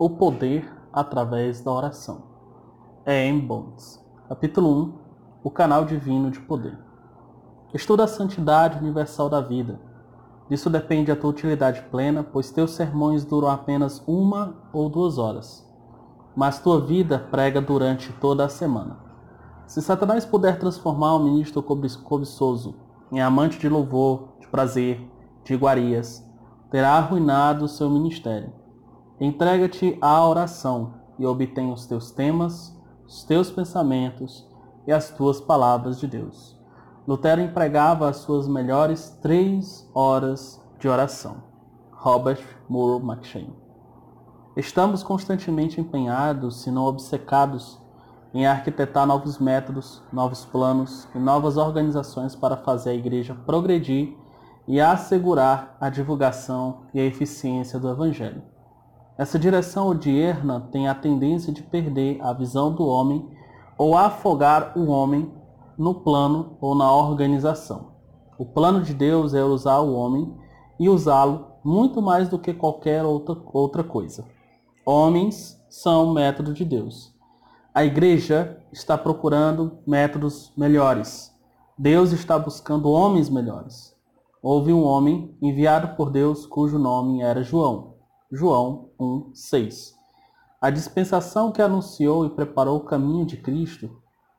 O poder através da oração. É em Bonds. Capítulo 1 O canal divino de poder. Estuda a santidade universal da vida. Disso depende a tua utilidade plena, pois teus sermões duram apenas uma ou duas horas. Mas tua vida prega durante toda a semana. Se Satanás puder transformar um ministro cobiçoso em amante de louvor, de prazer, de iguarias, terá arruinado o seu ministério. Entrega-te à oração e obtém os teus temas, os teus pensamentos e as tuas palavras de Deus. Lutero empregava as suas melhores três horas de oração. Robert Moore McShane. Estamos constantemente empenhados, se não obcecados, em arquitetar novos métodos, novos planos e novas organizações para fazer a igreja progredir e assegurar a divulgação e a eficiência do Evangelho. Essa direção odierna tem a tendência de perder a visão do homem ou afogar o homem no plano ou na organização. O plano de Deus é usar o homem e usá-lo muito mais do que qualquer outra, outra coisa. Homens são o método de Deus. A igreja está procurando métodos melhores. Deus está buscando homens melhores. Houve um homem enviado por Deus cujo nome era João. João 1, 6. A dispensação que anunciou e preparou o caminho de Cristo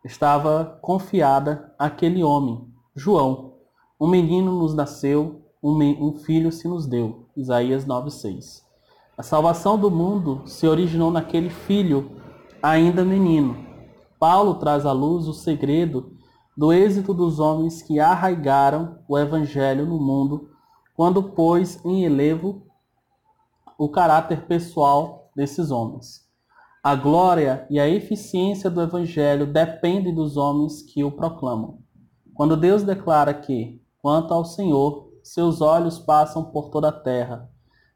estava confiada àquele homem, João. Um menino nos nasceu, um filho se nos deu. Isaías 9, 6. A salvação do mundo se originou naquele filho, ainda menino. Paulo traz à luz o segredo do êxito dos homens que arraigaram o evangelho no mundo, quando pôs em elevo o caráter pessoal desses homens. A glória e a eficiência do Evangelho dependem dos homens que o proclamam. Quando Deus declara que, quanto ao Senhor, seus olhos passam por toda a terra,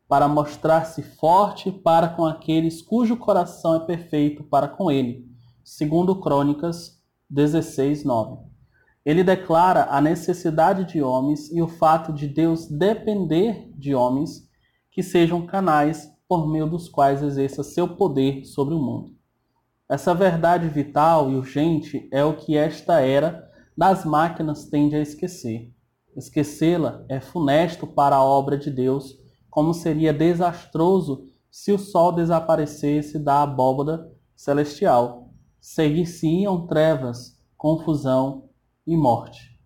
para mostrar-se forte para com aqueles cujo coração é perfeito para com ele. Segundo Crônicas 16, 9. Ele declara a necessidade de homens e o fato de Deus depender de homens que sejam canais por meio dos quais exerça seu poder sobre o mundo. Essa verdade vital e urgente é o que esta era das máquinas tende a esquecer. Esquecê-la é funesto para a obra de Deus, como seria desastroso se o sol desaparecesse da abóbada celestial. Seguir-se-iam trevas, confusão e morte.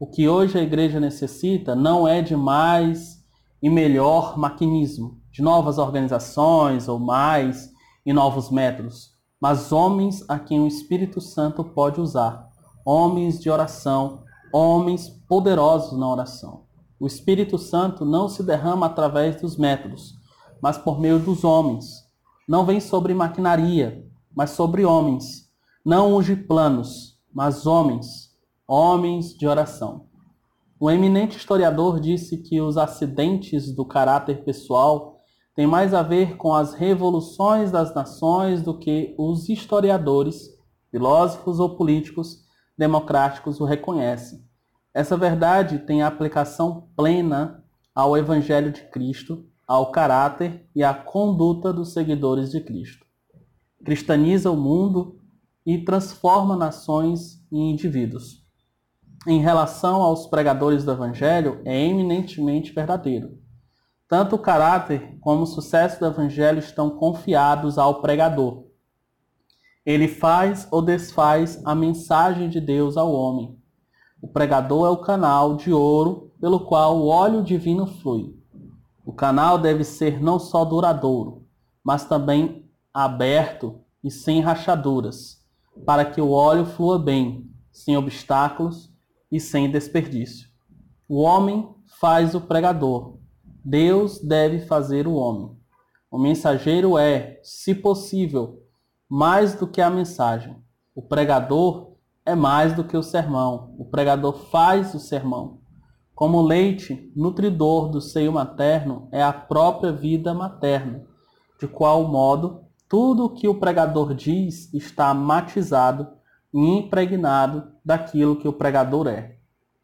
O que hoje a igreja necessita não é de mais e melhor maquinismo, de novas organizações ou mais e novos métodos, mas homens a quem o Espírito Santo pode usar, homens de oração, homens poderosos na oração. O Espírito Santo não se derrama através dos métodos, mas por meio dos homens. Não vem sobre maquinaria, mas sobre homens. Não unge planos, mas homens, homens de oração. Um eminente historiador disse que os acidentes do caráter pessoal têm mais a ver com as revoluções das nações do que os historiadores, filósofos ou políticos democráticos o reconhecem. Essa verdade tem aplicação plena ao Evangelho de Cristo, ao caráter e à conduta dos seguidores de Cristo. Cristaniza o mundo e transforma nações e indivíduos em relação aos pregadores do Evangelho é eminentemente verdadeiro. Tanto o caráter como o sucesso do Evangelho estão confiados ao pregador. Ele faz ou desfaz a mensagem de Deus ao homem. O pregador é o canal de ouro pelo qual o óleo divino flui. O canal deve ser não só duradouro, mas também aberto e sem rachaduras, para que o óleo flua bem, sem obstáculos e sem desperdício. O homem faz o pregador, Deus deve fazer o homem. O mensageiro é, se possível, mais do que a mensagem. O pregador é mais do que o sermão. O pregador faz o sermão. Como o leite nutridor do seio materno é a própria vida materna, de qual modo tudo o que o pregador diz está matizado e impregnado daquilo que o pregador é.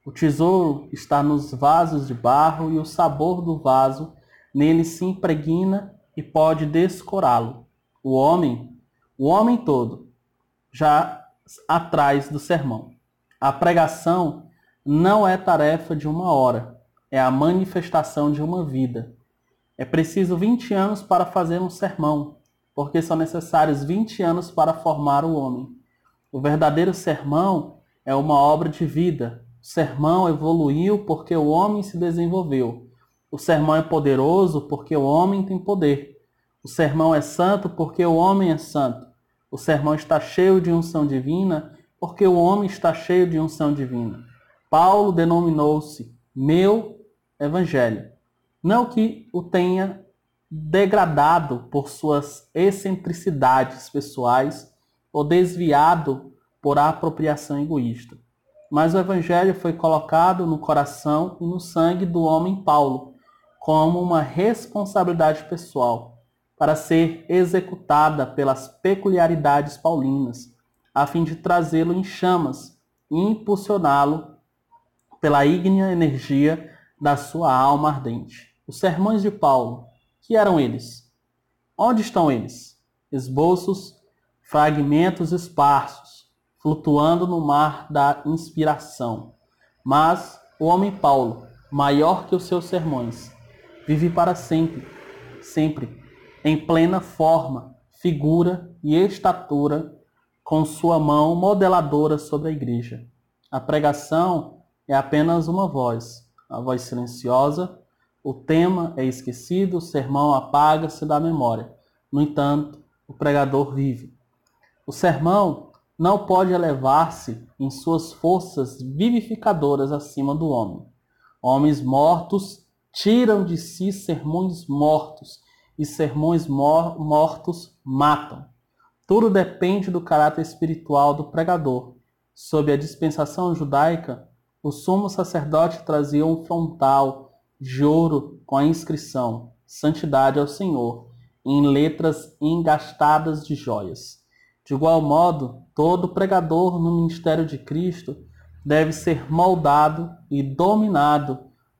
O tesouro está nos vasos de barro e o sabor do vaso nele se impregna e pode descorá-lo. O homem, o homem todo, já atrás do sermão. A pregação não é tarefa de uma hora, é a manifestação de uma vida. É preciso 20 anos para fazer um sermão, porque são necessários 20 anos para formar o homem. O verdadeiro sermão é uma obra de vida. O sermão evoluiu porque o homem se desenvolveu. O sermão é poderoso porque o homem tem poder. O sermão é santo porque o homem é santo. O sermão está cheio de unção divina porque o homem está cheio de unção divina. Paulo denominou-se meu evangelho. Não que o tenha degradado por suas excentricidades pessoais ou desviado por apropriação egoísta. Mas o evangelho foi colocado no coração e no sangue do homem Paulo como uma responsabilidade pessoal para ser executada pelas peculiaridades paulinas, a fim de trazê-lo em chamas e impulsioná-lo pela ígnea energia da sua alma ardente. Os sermões de Paulo, que eram eles? Onde estão eles? Esboços, fragmentos esparsos, flutuando no mar da inspiração. Mas o homem Paulo, maior que os seus sermões, vive para sempre, sempre, em plena forma, figura e estatura, com sua mão modeladora sobre a igreja. A pregação é apenas uma voz, a voz silenciosa, o tema é esquecido, o sermão apaga-se da memória. No entanto, o pregador vive. O sermão não pode elevar-se em suas forças vivificadoras acima do homem. Homens mortos tiram de si sermões mortos, e sermões mor mortos matam. Tudo depende do caráter espiritual do pregador. Sob a dispensação judaica, o sumo sacerdote trazia um frontal de ouro com a inscrição Santidade ao Senhor, em letras engastadas de joias. De igual modo, todo pregador no ministério de Cristo deve ser moldado e dominado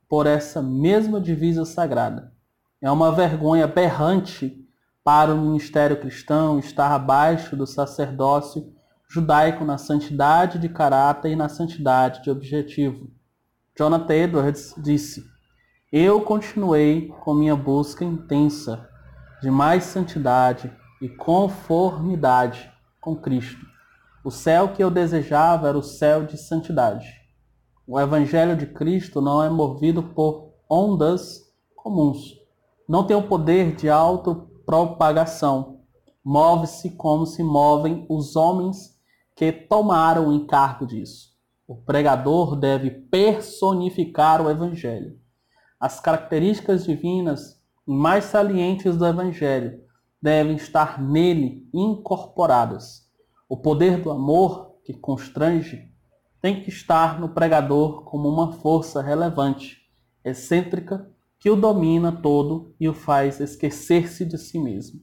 por essa mesma divisa sagrada. É uma vergonha berrante para o ministério cristão estar abaixo do sacerdócio judaico na santidade de caráter e na santidade de objetivo. Jonathan Edwards disse: Eu continuei com minha busca intensa de mais santidade e conformidade com Cristo. O céu que eu desejava era o céu de santidade. O Evangelho de Cristo não é movido por ondas comuns. Não tem o poder de autopropagação. Move-se como se movem os homens que tomaram o encargo disso. O pregador deve personificar o Evangelho. As características divinas mais salientes do Evangelho devem estar nele incorporadas. O poder do amor que constrange tem que estar no pregador como uma força relevante, excêntrica, que o domina todo e o faz esquecer-se de si mesmo.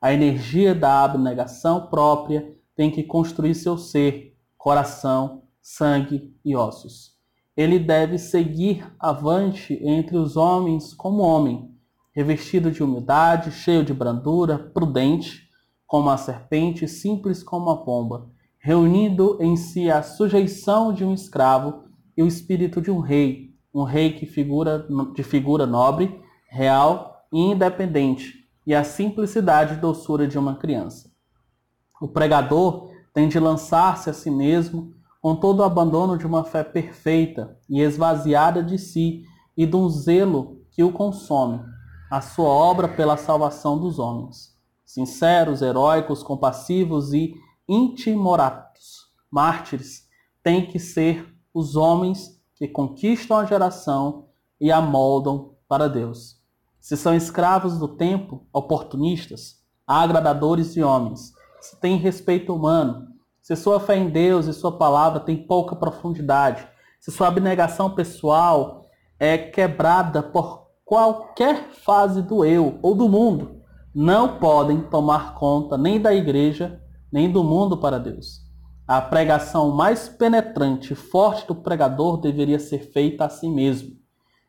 A energia da abnegação própria tem que construir seu ser, coração, sangue e ossos. Ele deve seguir avante entre os homens como homem, revestido de humildade, cheio de brandura, prudente como a serpente, simples como a pomba reunindo em si a sujeição de um escravo e o espírito de um rei, um rei que figura de figura nobre, real e independente, e a simplicidade e doçura de uma criança. O pregador tem de lançar-se a si mesmo com todo o abandono de uma fé perfeita e esvaziada de si e de um zelo que o consome, a sua obra pela salvação dos homens. Sinceros, heróicos, compassivos e intimoratos, mártires, têm que ser os homens que conquistam a geração e a moldam para Deus. Se são escravos do tempo, oportunistas, agradadores de homens, se têm respeito humano, se sua fé em Deus e sua palavra tem pouca profundidade, se sua abnegação pessoal é quebrada por qualquer fase do eu ou do mundo, não podem tomar conta nem da igreja nem do mundo para Deus. A pregação mais penetrante e forte do pregador deveria ser feita a si mesmo.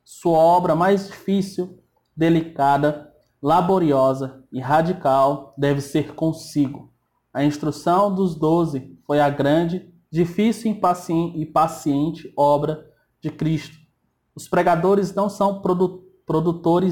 Sua obra mais difícil, delicada, laboriosa e radical deve ser consigo. A instrução dos doze foi a grande, difícil e paciente obra de Cristo. Os pregadores não são produtores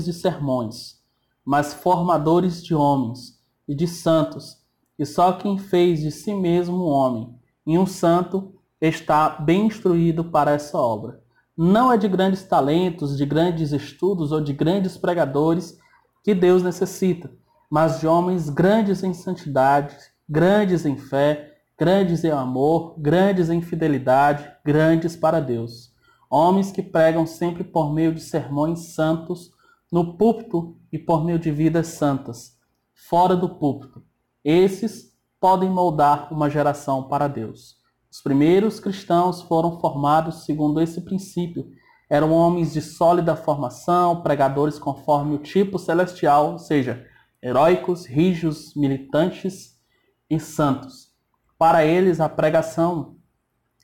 de sermões, mas formadores de homens e de santos, e só quem fez de si mesmo um homem e um santo está bem instruído para essa obra. Não é de grandes talentos, de grandes estudos ou de grandes pregadores que Deus necessita, mas de homens grandes em santidade, grandes em fé, grandes em amor, grandes em fidelidade, grandes para Deus. Homens que pregam sempre por meio de sermões santos no púlpito e por meio de vidas santas, fora do púlpito. Esses podem moldar uma geração para Deus. Os primeiros cristãos foram formados segundo esse princípio. Eram homens de sólida formação, pregadores conforme o tipo celestial, ou seja, heróicos, rígidos, militantes e santos. Para eles, a pregação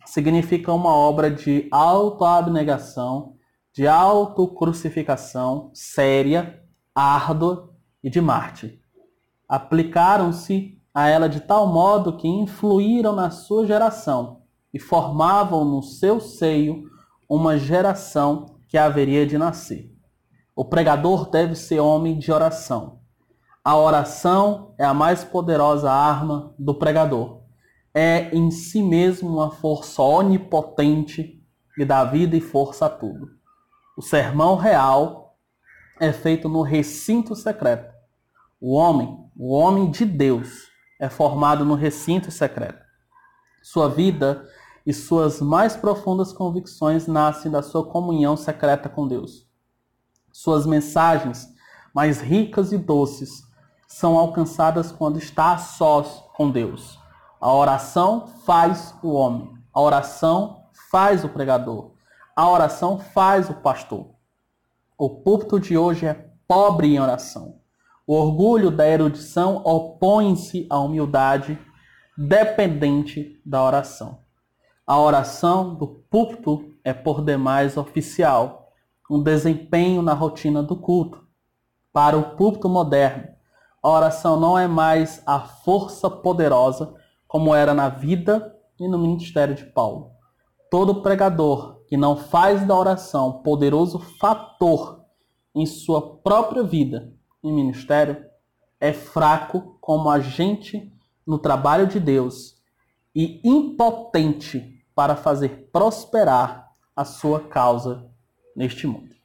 significa uma obra de autoabnegação, de autocrucificação séria, árdua e de Marte. Aplicaram-se a ela de tal modo que influíram na sua geração e formavam no seu seio uma geração que haveria de nascer. O pregador deve ser homem de oração. A oração é a mais poderosa arma do pregador. É em si mesmo uma força onipotente que dá vida e força a tudo. O sermão real é feito no recinto secreto. O homem, o homem de Deus, é formado no recinto secreto. Sua vida e suas mais profundas convicções nascem da sua comunhão secreta com Deus. Suas mensagens mais ricas e doces são alcançadas quando está a sós com Deus. A oração faz o homem, a oração faz o pregador, a oração faz o pastor. O púlpito de hoje é pobre em oração. O orgulho da erudição opõe-se à humildade dependente da oração. A oração do púlpito é por demais oficial, um desempenho na rotina do culto. Para o púlpito moderno, a oração não é mais a força poderosa como era na vida e no ministério de Paulo. Todo pregador que não faz da oração poderoso fator em sua própria vida em ministério é fraco como agente no trabalho de Deus e impotente para fazer prosperar a sua causa neste mundo.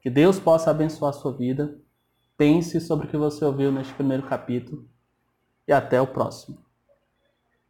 Que Deus possa abençoar a sua vida. Pense sobre o que você ouviu neste primeiro capítulo e até o próximo.